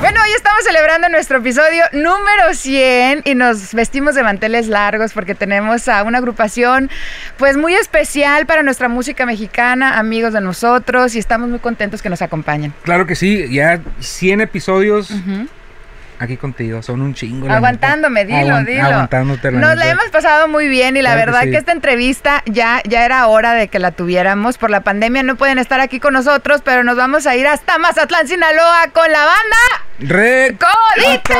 Bueno, hoy estamos celebrando nuestro episodio número 100 y nos vestimos de manteles largos porque tenemos a una agrupación pues muy especial para nuestra música mexicana, amigos de nosotros y estamos muy contentos que nos acompañen. Claro que sí, ya 100 episodios aquí contigo, son un chingo. Aguantándome, neta. dilo, dilo. Aguantándote, la Nos la hemos pasado muy bien y la Claro que verdad sí. que esta entrevista ya, ya era hora de que la tuviéramos. Por la pandemia no pueden estar aquí con nosotros, pero nos vamos a ir hasta Mazatlán, Sinaloa con la banda Re- Coditos.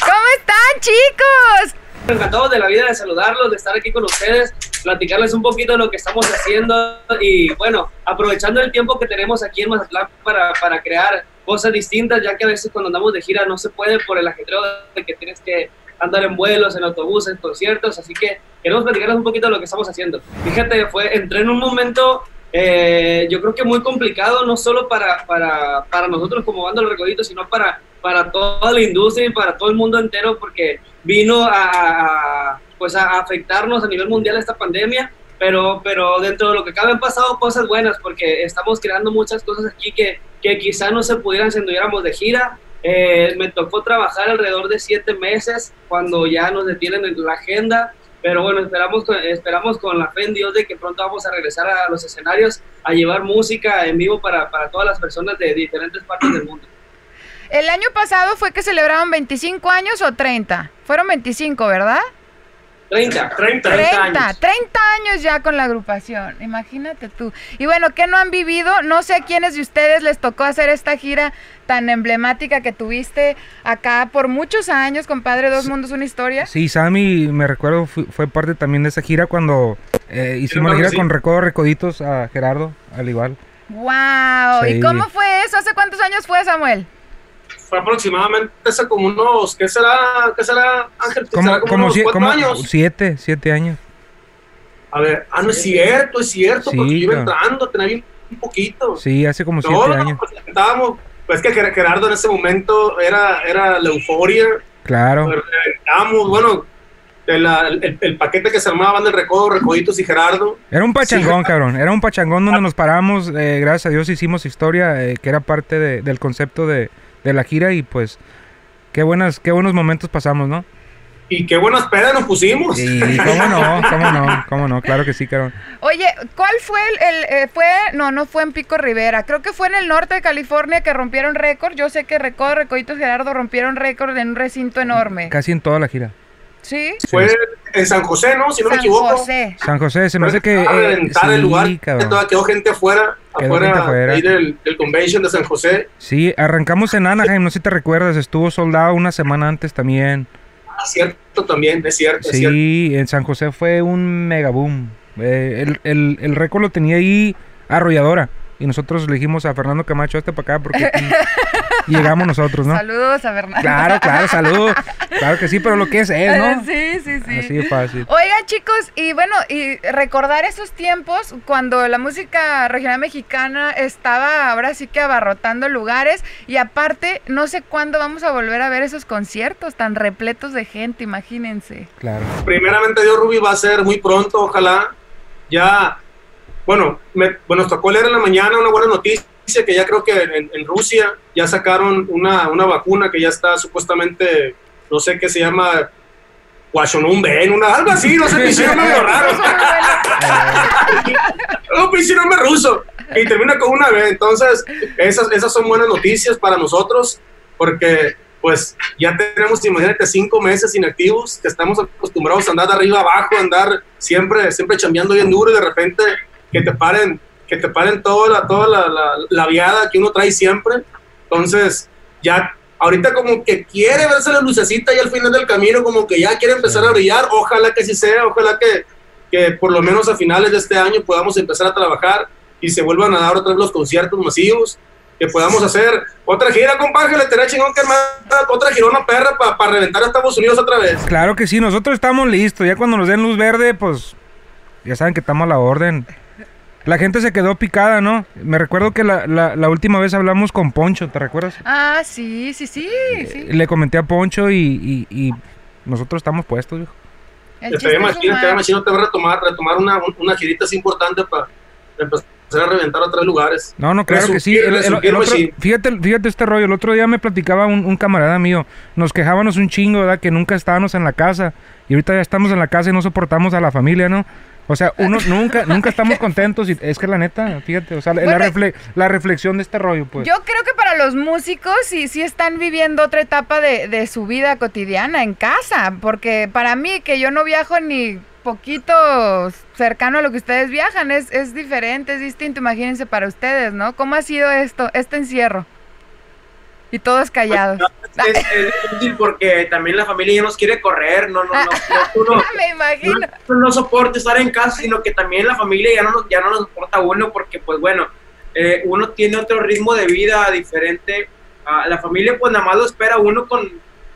¿Cómo están, chicos? Encantados de la vida de saludarlos, de estar aquí con ustedes, platicarles un poquito de lo que estamos haciendo y bueno, aprovechando el tiempo que tenemos aquí en Mazatlán para, para crear cosas distintas, ya que a veces cuando andamos de gira no se puede por el ajetreo de que tienes que andar en vuelos, en autobuses, en conciertos, así que queremos platicarles un poquito de lo que estamos haciendo. Fíjate, fue, entré en un momento eh, yo creo que muy complicado, no solo para, para, para nosotros como banda Los Recoditos, sino para, para toda la industria y para todo el mundo entero, porque vino a, a- pues a afectarnos a nivel mundial esta pandemia, pero, pero dentro de lo que cabe han pasado cosas buenas, porque estamos creando muchas cosas aquí que, que quizá no se pudieran si anduviéramos de gira. Eh, me tocó trabajar alrededor de siete meses cuando ya nos detienen en la agenda, pero bueno, esperamos, esperamos con la fe en Dios de que pronto vamos a regresar a los escenarios a llevar música en vivo para, para todas las personas de diferentes partes del mundo. El año pasado fue que celebraron 25 años o 30. Fueron 25, ¿verdad? 30, 30, 30, 30 años ya con la agrupación, imagínate tú. Y bueno, ¿qué no han vivido? No sé a quiénes de ustedes les tocó hacer esta gira tan emblemática que tuviste acá por muchos años, compadre, Dos Mundos, una historia. Sí, Sammy, me recuerdo, fu- fue parte también de esa gira cuando eh, hicimos la gira sí. con Recodo Recoditos a Gerardo, al igual. ¡Wow! ¿Y cómo fue eso? ¿Hace cuántos años fue, Samuel? Fue aproximadamente hace como unos, ¿qué será, qué será Ángel? ¿Será Como, como, unos sie- cuatro como años? siete, siete años. A ver, ah, no es cierto, es cierto, Sí, porque yo iba entrando, tenía bien un poquito. Sí, hace como siete no, años. pues estábamos, pues que Ger- Gerardo en ese momento era, era la euforia, Claro. reventábamos, bueno, el, el, el paquete que se armaban del recodo, recoditos y Gerardo. Era un pachangón, Sí. cabrón. Era un pachangón donde nos paramos. eh, gracias a Dios hicimos historia, eh, que era parte de- del concepto de, de la gira y pues qué buenas, qué buenos momentos pasamos, ¿no? Y qué buenas pedas nos pusimos. Y cómo no, cómo no, cómo no, claro que sí, cabrón. Oye, ¿cuál fue el, el, eh, fue, no, no fue en Pico Rivera, creo que fue en el norte de California que rompieron récord. Yo sé que Recodo, Recoditos Gerardo rompieron récord en un recinto enorme. Casi en toda la gira. ¿Sí? Fue en San José, ¿no? Si no me San equivoco. José. San José, se me hace que... eh, reventar el sí, lugar. cabrón. Quedó gente afuera, Quedó afuera, gente afuera. ahí del, del convention de San José. Sí, arrancamos en Anaheim, no sé si te recuerdas, estuvo soldado una semana antes también. Ah, cierto también, es cierto, es cierto. Sí, en San José fue un mega boom. Eh, el, el, el récord lo tenía ahí arrolladora. Y nosotros le dijimos a Fernando Camacho, este para acá, porque llegamos nosotros, ¿no? Saludos a Bernardo. Claro, claro, saludos. Claro que sí, pero lo que es es, ¿no? Sí, sí, sí. Así de fácil. Oigan, chicos, y bueno, y recordar esos tiempos cuando la música regional mexicana estaba ahora sí que abarrotando lugares y aparte, no sé cuándo vamos a volver a ver esos conciertos tan repletos de gente, imagínense. Claro. Primeramente Dios, Ruby, va a ser muy pronto, ojalá. Ya, bueno, me, bueno, nos tocó leer en la mañana una buena noticia que ya creo que en, en Rusia ya sacaron una, una vacuna que ya está supuestamente, no sé qué se llama, Guachonum Ben, una, algo así, no sé, hicieron medio raro. un pinche nombre ruso y termina con una B. Entonces, esas, esas son buenas noticias para nosotros porque pues ya tenemos, imagínate, cinco meses inactivos, que estamos acostumbrados a andar de arriba abajo, andar siempre, siempre chambeando bien duro y de repente que te paren, que te paren toda la, toda la, la, la viada que uno trae siempre. Entonces, ya ahorita como que quiere verse la lucecita y al final del camino como que ya quiere empezar a brillar, ojalá que sí sea, ojalá que, que por lo menos a finales de este año podamos empezar a trabajar y se vuelvan a dar otra vez los conciertos masivos que podamos hacer otra gira, compadre, le estaría chingón que hermano, otra girona perra para reventar a Estados Unidos otra vez. Claro que sí, nosotros estamos listos. Ya cuando nos den luz verde, pues ya saben que estamos a la orden. La gente se quedó picada, ¿no? Me recuerdo que la, la, la última vez hablamos con Poncho, ¿te recuerdas? Ah, sí, sí, sí. sí. Le comenté a Poncho y, y, y nosotros estamos puestos, viejo. Estaría es machín, sumar. estaría va a retomar, retomar una, una girita así importante para empezar a reventar a tres lugares. No, no, claro que sí. Resurgir, El- el- el resurgir otro- machín. fíjate, fíjate este rollo. El otro día me platicaba un, un camarada mío. Nos quejábamos un chingo, ¿verdad? Que nunca estábamos en la casa. Y ahorita ya estamos en la casa y no soportamos a la familia, ¿no? O sea, uno nunca, nunca estamos contentos. Y es que la neta, fíjate, o sea, la, refle- la reflexión de este rollo, pues. Yo creo que para los músicos sí, sí están viviendo otra etapa de, de su vida cotidiana en casa, porque para mí que yo no viajo ni poquito cercano a lo que ustedes viajan, es, es diferente, es distinto, imagínense para ustedes, ¿no? ¿Cómo ha sido esto, este encierro? Y todos callados. Es, es difícil porque también la familia ya nos quiere correr, no, no, no, no, uno- Me imagino. no, no soporta estar en casa, sino que también la familia ya no nos, ya no nos soporta uno porque, pues bueno, eh, uno tiene otro ritmo de vida diferente. Ah, la familia, pues nada más lo espera uno con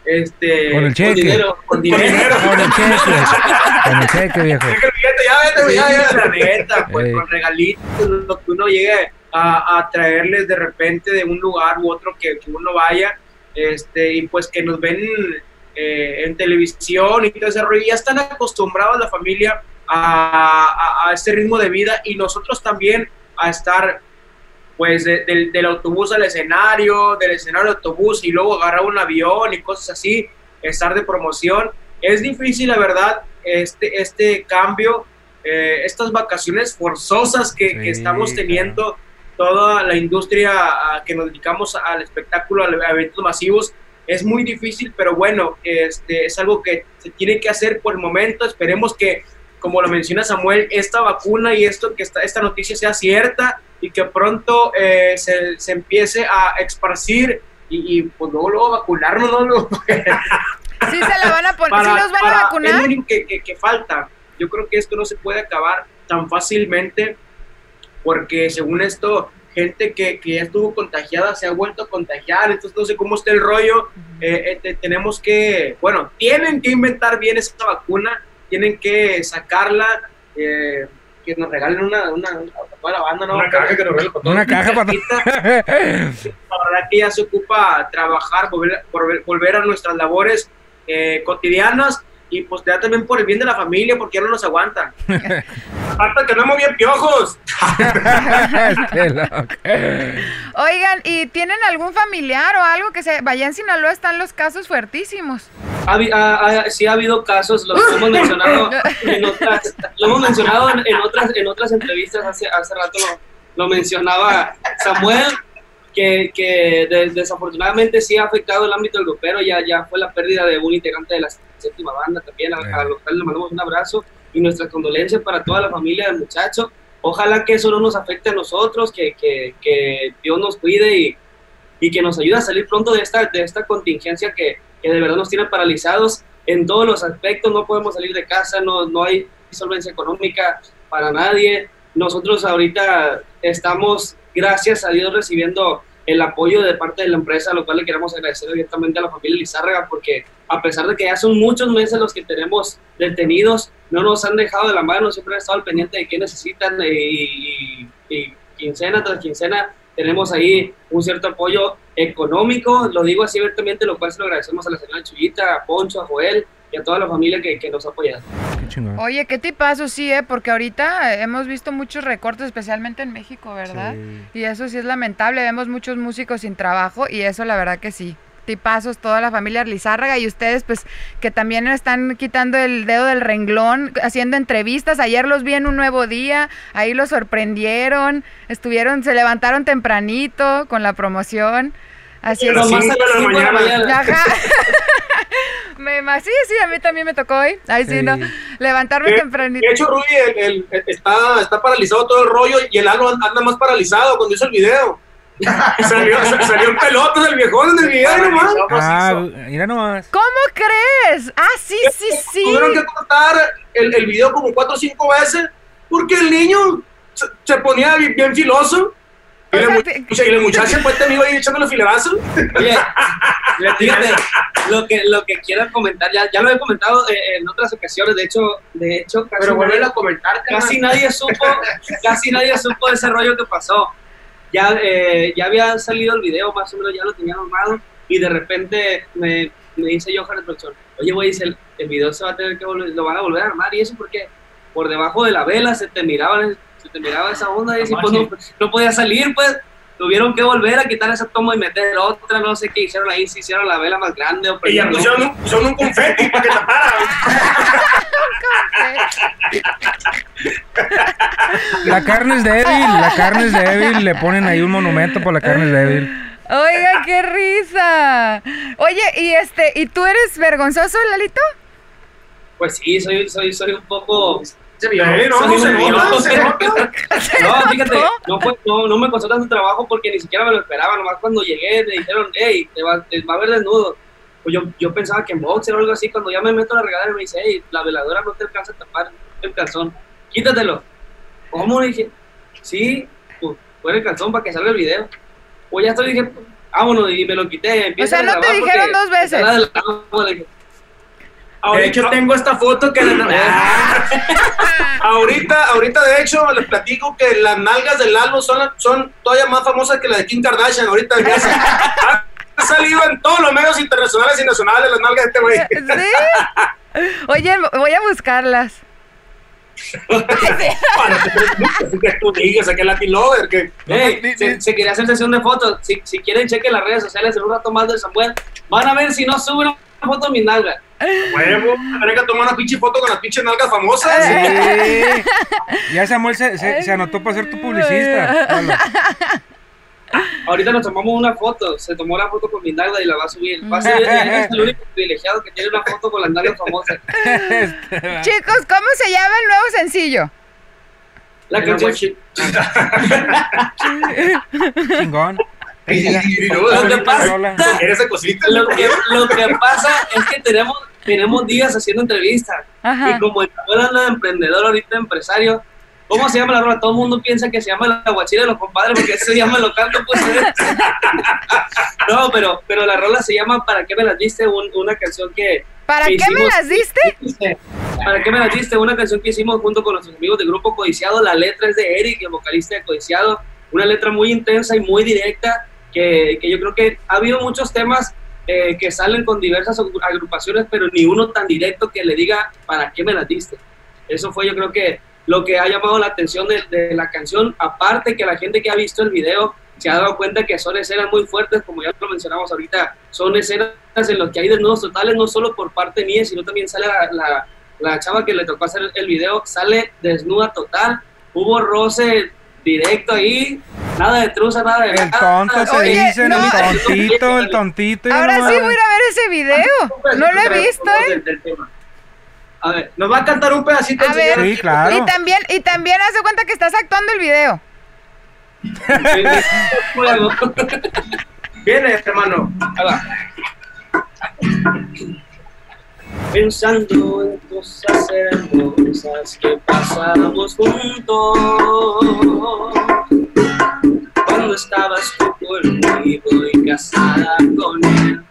este Con el cheque. dinero, con dinero. Con el cheque. Con el cheque, viejo. Ya vete, ya, ya. la neta, pues Ey. con regalitos, lo que uno llegue a, a traerles de repente de un lugar u otro que, que uno vaya, este, y pues que nos ven eh, en televisión y todo ese rollo, ya están acostumbrados la familia a, a, a este ritmo de vida y nosotros también a estar pues de- del, del autobús al escenario, del escenario al autobús y luego agarrar un avión y cosas así, estar de promoción. Es difícil, la verdad, este, este cambio, eh, estas vacaciones forzosas que, que estamos teniendo toda la industria que nos dedicamos al espectáculo, a eventos masivos, es muy difícil, pero bueno, este, es algo que se tiene que hacer por el momento. Esperemos que, como lo menciona Samuel, esta vacuna y esto que esta, esta noticia sea cierta y que pronto eh, se, se empiece a esparcir y, y, pues luego, luego vacunarnos, ¿no? Luego, Sí se la van a poner, sí los van a Es vacunar. lo único que, que- que falta. Yo creo que esto no se puede acabar tan fácilmente porque según esto, gente que, que ya estuvo contagiada se ha vuelto a contagiar, entonces no sé cómo está el rollo. Eh, eh, te- tenemos que, bueno, tienen que inventar bien esa vacuna, tienen que sacarla, eh, que nos regalen una, una, a toda la banda, ¿no? Una caja que nos regale para. Una caja para La verdad que ya se ocupa trabajar, volver, volver, volver a nuestras labores eh, cotidianas y pues ya también por el bien de la familia, porque ya no nos aguantan. Falta que no bien piojos. Este loco. Oigan, ¿y tienen algún familiar o algo que se vaya en Sinaloa? Están los casos fuertísimos. Ha ha- ha- sí ha habido casos, los hemos mencionado en otras, lo hemos mencionado en, en otras, en otras entrevistas, hace, hace rato lo, lo mencionaba Samuel, que, que de- desafortunadamente sí ha afectado el ámbito del grupero, ya, ya fue la pérdida de un integrante de la séptima banda también, a, a los cuales le mandamos un abrazo y nuestra condolencia para toda la familia del muchacho. Ojalá que eso no nos afecte a nosotros, que, que, que Dios nos cuide y, y que nos ayude a salir pronto de esta, de esta contingencia que, que de verdad nos tiene paralizados en todos los aspectos. No podemos salir de casa, no, no hay solvencia económica para nadie. Nosotros ahorita estamos, gracias a Dios, recibiendo el apoyo de parte de la empresa, lo cual le queremos agradecer directamente a la familia Lizárraga, porque a pesar de que ya son muchos meses los que tenemos detenidos, no nos han dejado de la mano, siempre han estado al pendiente de qué necesitan eh, y quincena tras quincena tenemos ahí un cierto apoyo económico, lo digo así abiertamente, lo cual se lo agradecemos a la señora Chuyita, a Poncho, a Joel y a toda la familia que, que nos ha apoyado. Qué. Oye, qué tipazo, sí, ¿eh? Porque ahorita hemos visto muchos recortes, especialmente en México, ¿verdad? Sí. Y eso sí es lamentable, vemos muchos músicos sin trabajo y eso la verdad que sí. Tipazos, toda la familia Lizárraga y ustedes pues que también están quitando el dedo del renglón, haciendo entrevistas. Ayer los vi en un nuevo día, ahí los sorprendieron, estuvieron, se levantaron tempranito con la promoción. Así es. Pero Nomás sí, sí, sí, a mí también me tocó hoy. Ay, sí, Sí. no. Levantarme tempranito. de hecho, Rudy el- el- está, está paralizado todo el rollo y el Lalo anda más paralizado cuando hizo el video. salió, sa- salió en pelotas el viejón en el video, nomás. Ah, mira nomás. ¿Cómo crees? Ah, sí, sí, sí. Tuvieron que cortar el, el video como cuatro o cinco veces porque el niño se, se ponía bien, bien filoso Y la, sea, mu- te- y la muchacha pues te iba ahí echándole filerazos. Oye, fíjate, lo que, lo que quiero comentar, ya, ya lo he comentado eh, en otras ocasiones, de hecho, de hecho, casi, Pero nadie, a comentar, casi nadie supo, casi nadie supo de ese rollo que pasó. Ya, eh, ya había salido el video, más o menos ya lo tenían armado, y de repente me, me dice Johan de producción, oye, güey, dice, el, el video se va a tener que volver, lo van a volver a armar, y eso porque por debajo de la vela se te miraban, se te miraba esa onda, y así, pues no, no podía salir, pues, tuvieron que volver a quitar esa toma y meter otra, no sé qué hicieron ahí, si hicieron la vela más grande o Y ya pusieron un, pusieron un confeti para que tapara. La carne es débil, la carne es débil. Le ponen ahí un monumento por la carne es débil. Oiga, qué risa. Oye, y este, ¿y tú eres vergonzoso, Lalito? Pues sí, soy, soy, soy un poco... Se vio. Sí, no, se se fíjate, no, fue, no, no me costó tanto trabajo porque ni siquiera me lo esperaba. Nomás cuando llegué me dijeron, hey, te va, te va a ver desnudo. Pues yo, yo pensaba que en boxer o algo así. Cuando ya me meto a la regadera me dice, hey, la veladora no te alcanza a tapar el calzón. Quítatelo. ¿Cómo? Le dije, sí, pues pon el calzón para que salga el video. Pues ya estoy, dije, vámonos, y me lo quité. empieza sea, no te dijeron dos veces. La del De hecho, tengo esta foto que Ahorita, ahorita de hecho les platico que las nalgas de Lalo son, son todavía más famosas que las de Kim Kardashian. Ahorita ya se- ha salido en todos los medios internacionales y nacionales las nalgas de este güey. ¿Sí? Oye, voy a buscarlas. Que tú digas, que Latin Lover, que Ey, se, se quería hacer sesión de fotos. Si, si quieren, chequen las redes sociales en un rato más de Samuel. Van a ver si no sube una foto de mi nalga. huevo, tener que tomar una pinche foto con las pinches nalgas famosas. Sí. Ya Samuel se, se, se anotó para ser tu publicista. Pablo. Ahorita nos tomamos una foto. Se tomó la foto con mi nalga y la va a subir. Va a ser el único privilegiado que tiene una foto con las nalgas famosas. Chicos, ¿cómo se llama el nuevo sencillo? La canción. Chingón. Lo que pasa, Rola. Eres esa cosita. lo que, lo que pasa es que tenemos, tenemos días haciendo entrevistas. Ajá. Y como anda de emprendedor ahorita, empresario, ¿cómo se llama la rola? Todo el mundo piensa que se llama la guachira de los compadres porque ese llama lo canto, pues. no, pero, pero la rola se llama ¿Para qué me las diste? Un- una canción que... ¿Para que qué me hicimos- las diste? ¿Para qué me las diste? Una canción que hicimos junto con nuestros amigos del grupo Codiciado. La letra es de Eric, el vocalista de Codiciado. Una letra muy intensa y muy directa que, que yo creo que ha habido muchos temas eh, que salen con diversas agrupaciones, pero ni uno tan directo que le diga ¿para qué me las diste? Eso fue yo creo que lo que ha llamado la atención de, de la canción, aparte que la gente que ha visto el video se ha dado cuenta que son escenas muy fuertes, como ya lo mencionamos ahorita, son escenas en las que hay desnudos totales, no solo por parte mía, sino también sale la, la, la chava que le tocó hacer el video, sale desnuda total, hubo roce directo ahí, nada de truza, nada de El nada. tonto se Oye, dice, no. el tontito, el tontito. Ahora no sí voy a ir a ver ese video. No lo he visto, ¿eh? Del- del tema. A ver, Nos va a cantar un pedacito. A ver. Sí, claro. Y también, y también haz de cuenta que estás actuando el video. Viene, hermano. Pensando en cosas hermosas que pasamos juntos. Cuando estabas tú conmigo y casada con él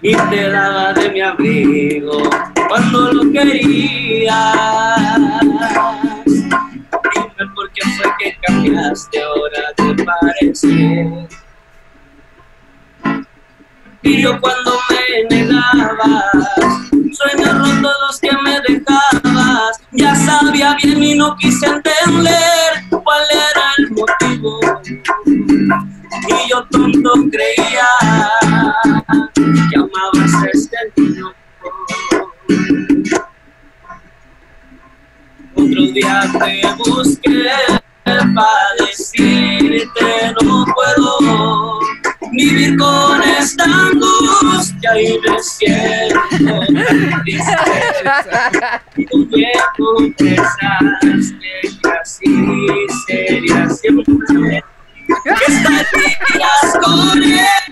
Y te daba de mi abrigo cuando lo querías. Dime por qué fue que cambiaste ahora de parecer. Y yo cuando me negabas, sueños rotos los que me dejabas, ya sabía bien y no quise entender cuál era el motivo. Y yo tonto creía que amabas este niño. Otro día te busqué para decirte no puedo vivir con esta angustia y me siento tan triste. Y tú me confesaste que así sería siempre. Que él.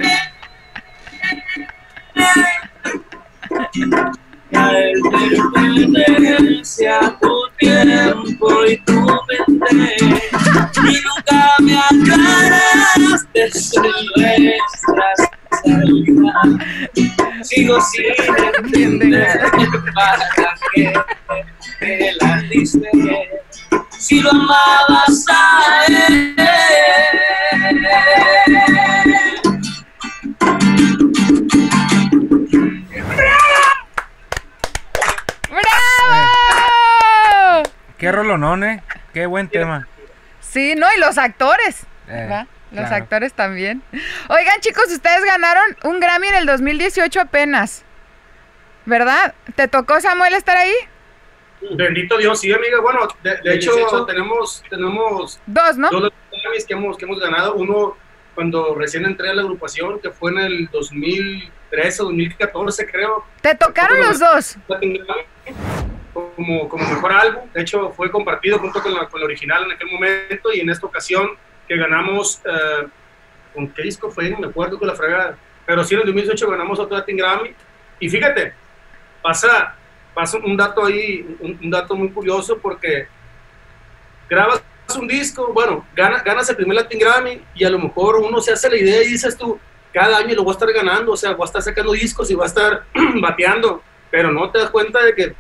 Sigo sin entender para qué te la diste si lo amabas a él. ¡Bravo! Qué rolonón, ¿eh? Qué buen tema. Sí, no, y los actores. Eh. Los claro. actores también. Oigan, chicos, ustedes ganaron un Grammy en el 2018 apenas. ¿Verdad? ¿Te tocó, Samuel, estar ahí? Bendito Dios, sí, amiga. Bueno, de, de ¿El hecho, 18? tenemos, tenemos Dos, ¿no? dos Grammys que hemos, que hemos ganado. Uno cuando recién entré a la agrupación, que fue en el 2013 o 2014, creo. Te tocaron los dos. Como, como mejor álbum. De hecho, fue compartido junto con la, con la original en aquel momento. Y en esta ocasión que ganamos, eh, ¿con qué disco fue? No me acuerdo con la fregada. Pero sí, en el 2018 ganamos otro Latin Grammy. Y fíjate, pasa, pasa un dato ahí, un, un dato muy curioso porque grabas un disco, bueno, gana- ganas el primer Latin Grammy y a lo mejor uno se hace la idea y dices tú, cada año lo voy a estar ganando, o sea, voy a estar sacando discos y voy a estar bateando, pero no te das cuenta de que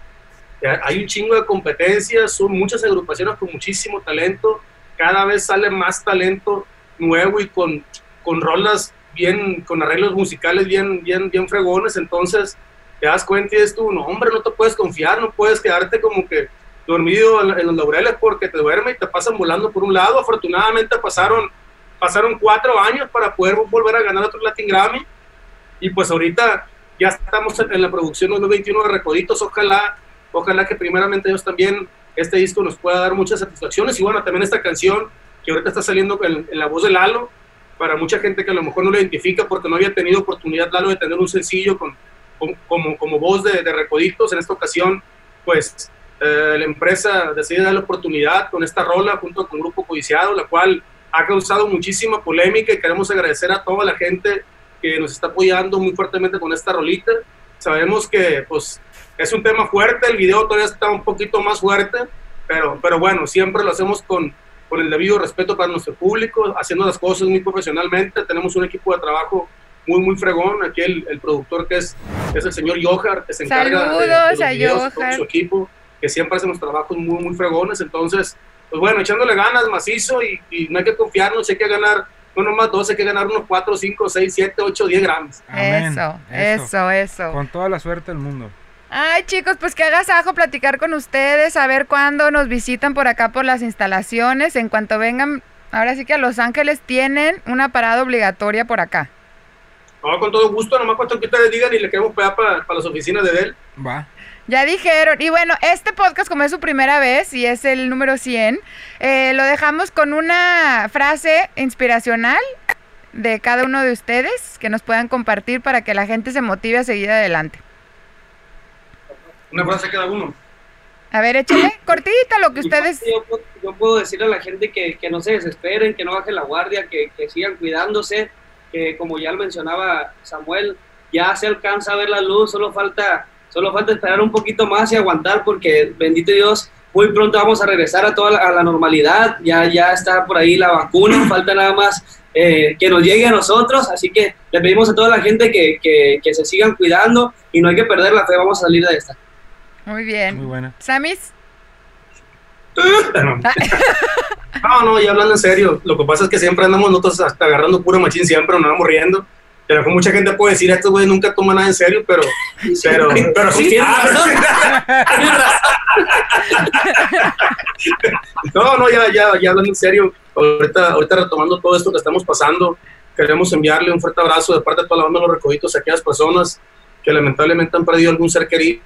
hay un chingo de competencias, son muchas agrupaciones con muchísimo talento, cada vez sale más talento nuevo y con, con rolas bien, con arreglos musicales bien, bien, bien fregones, entonces te das cuenta y dices tú, no hombre, no te puedes confiar, no puedes quedarte como que dormido en, los laureles porque te duerme y te pasan volando por un lado. Afortunadamente pasaron, pasaron cuatro años para poder volver a ganar otro Latin Grammy y pues ahorita ya estamos en, la producción 2021 de Recoditos. Ojalá, ojalá que primeramente Dios también este disco nos pueda dar muchas satisfacciones y bueno, también esta canción que ahorita está saliendo en, en la voz de Lalo, para mucha gente que a lo mejor no lo identifica porque no había tenido oportunidad Lalo de tener un sencillo con, con- como, como voz de, de Recoditos. En esta ocasión, pues eh, la empresa decide dar la oportunidad con esta rola junto con Grupo Codiciado, la cual ha causado muchísima polémica y queremos agradecer a toda la gente que nos está apoyando muy fuertemente con esta rolita. Sabemos que pues es un tema fuerte, el video todavía está un poquito más fuerte, pero, pero bueno, siempre lo hacemos con, con el debido respeto para nuestro público, haciendo las cosas muy profesionalmente. Tenemos un equipo de trabajo muy, muy fregón. Aquí el, el productor que es, es el señor Johar, que se encarga de- de, Saludos los a videos, todo su equipo, que siempre hacemos trabajos muy, muy fregones. Entonces, pues bueno, echándole ganas, macizo, y, y no hay que confiarnos, hay que ganar, no nomás dos, hay que ganar unos 4, 5, 6, 7, 8, 10 gramos. Eso, eso, eso. Con toda la suerte del mundo. Ay, chicos, pues que hagas ajo platicar con ustedes, a ver cuándo nos visitan por acá por las instalaciones. En cuanto vengan, ahora sí que a Los Ángeles tienen una parada obligatoria por acá. No, con todo gusto, nomás cuanto que ustedes digan y le queremos pegar para, para las oficinas de Dell. Va. Ya dijeron, y bueno, este podcast como es su primera vez y es el número 100, eh, lo dejamos con una frase inspiracional de cada uno de ustedes que nos puedan compartir para que la gente se motive a seguir adelante. Una frase cada uno. A ver, échale cortita lo que ustedes... Yo, puedo- yo puedo decirle a la gente que, que no se desesperen, que no bajen la guardia, que, que sigan cuidándose, que como ya lo mencionaba Samuel, ya se alcanza a ver la luz, solo falta, solo falta esperar un poquito más y aguantar porque bendito Dios, muy pronto vamos a regresar a toda la, a la normalidad, ya, ya está por ahí la vacuna, falta nada más eh, que nos llegue a nosotros, así que le pedimos a toda la gente que, que, que se sigan cuidando y no hay que perder la fe, vamos a salir de esta. Muy bien. Muy buena. Samis, No, no, ya hablando en serio, lo que pasa es que siempre andamos nosotros hasta agarrando puro machín, siempre nos vamos riendo. Pero que mucha gente puede decir, estos güeyes nunca toman nada en serio, pero, pero, pero sí. Razón. No, no, ya, ya, ya hablando en serio, ahorita, ahorita retomando todo esto que estamos pasando, queremos enviarle un fuerte abrazo de parte de toda la banda de los recoditos a aquellas personas que lamentablemente han perdido algún ser querido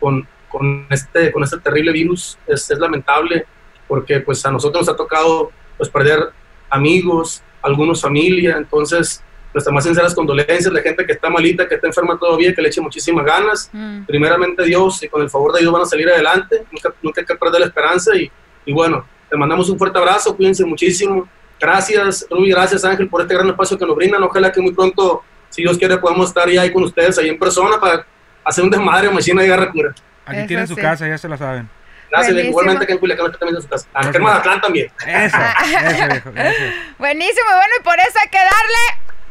con, con, este, con este terrible virus. Es, es lamentable porque pues a nosotros nos ha tocado pues perder amigos, algunos familia, entonces nuestras más sinceras condolencias, la gente que está malita, que está enferma todavía, que le eche muchísimas ganas, mm, primeramente Dios y con el favor de Dios van a salir adelante, nunca, nunca hay que perder la esperanza y, y bueno, te mandamos un fuerte abrazo, cuídense muchísimo, gracias Ruby, gracias Ángel por este gran espacio que nos brindan, ojalá que muy pronto, si Dios quiere, podamos estar ya ahí con ustedes, ahí en persona para hacer un desmadre, machina de guerra cura. Aquí Eso tienen su sí. casa, ya se la saben. Gracias, Buenísimo. igualmente que en Culiacán también en su casa, acá en. Mazatlán también. Eso, eso, viejo, eso. Buenísimo, bueno, y por eso hay que darle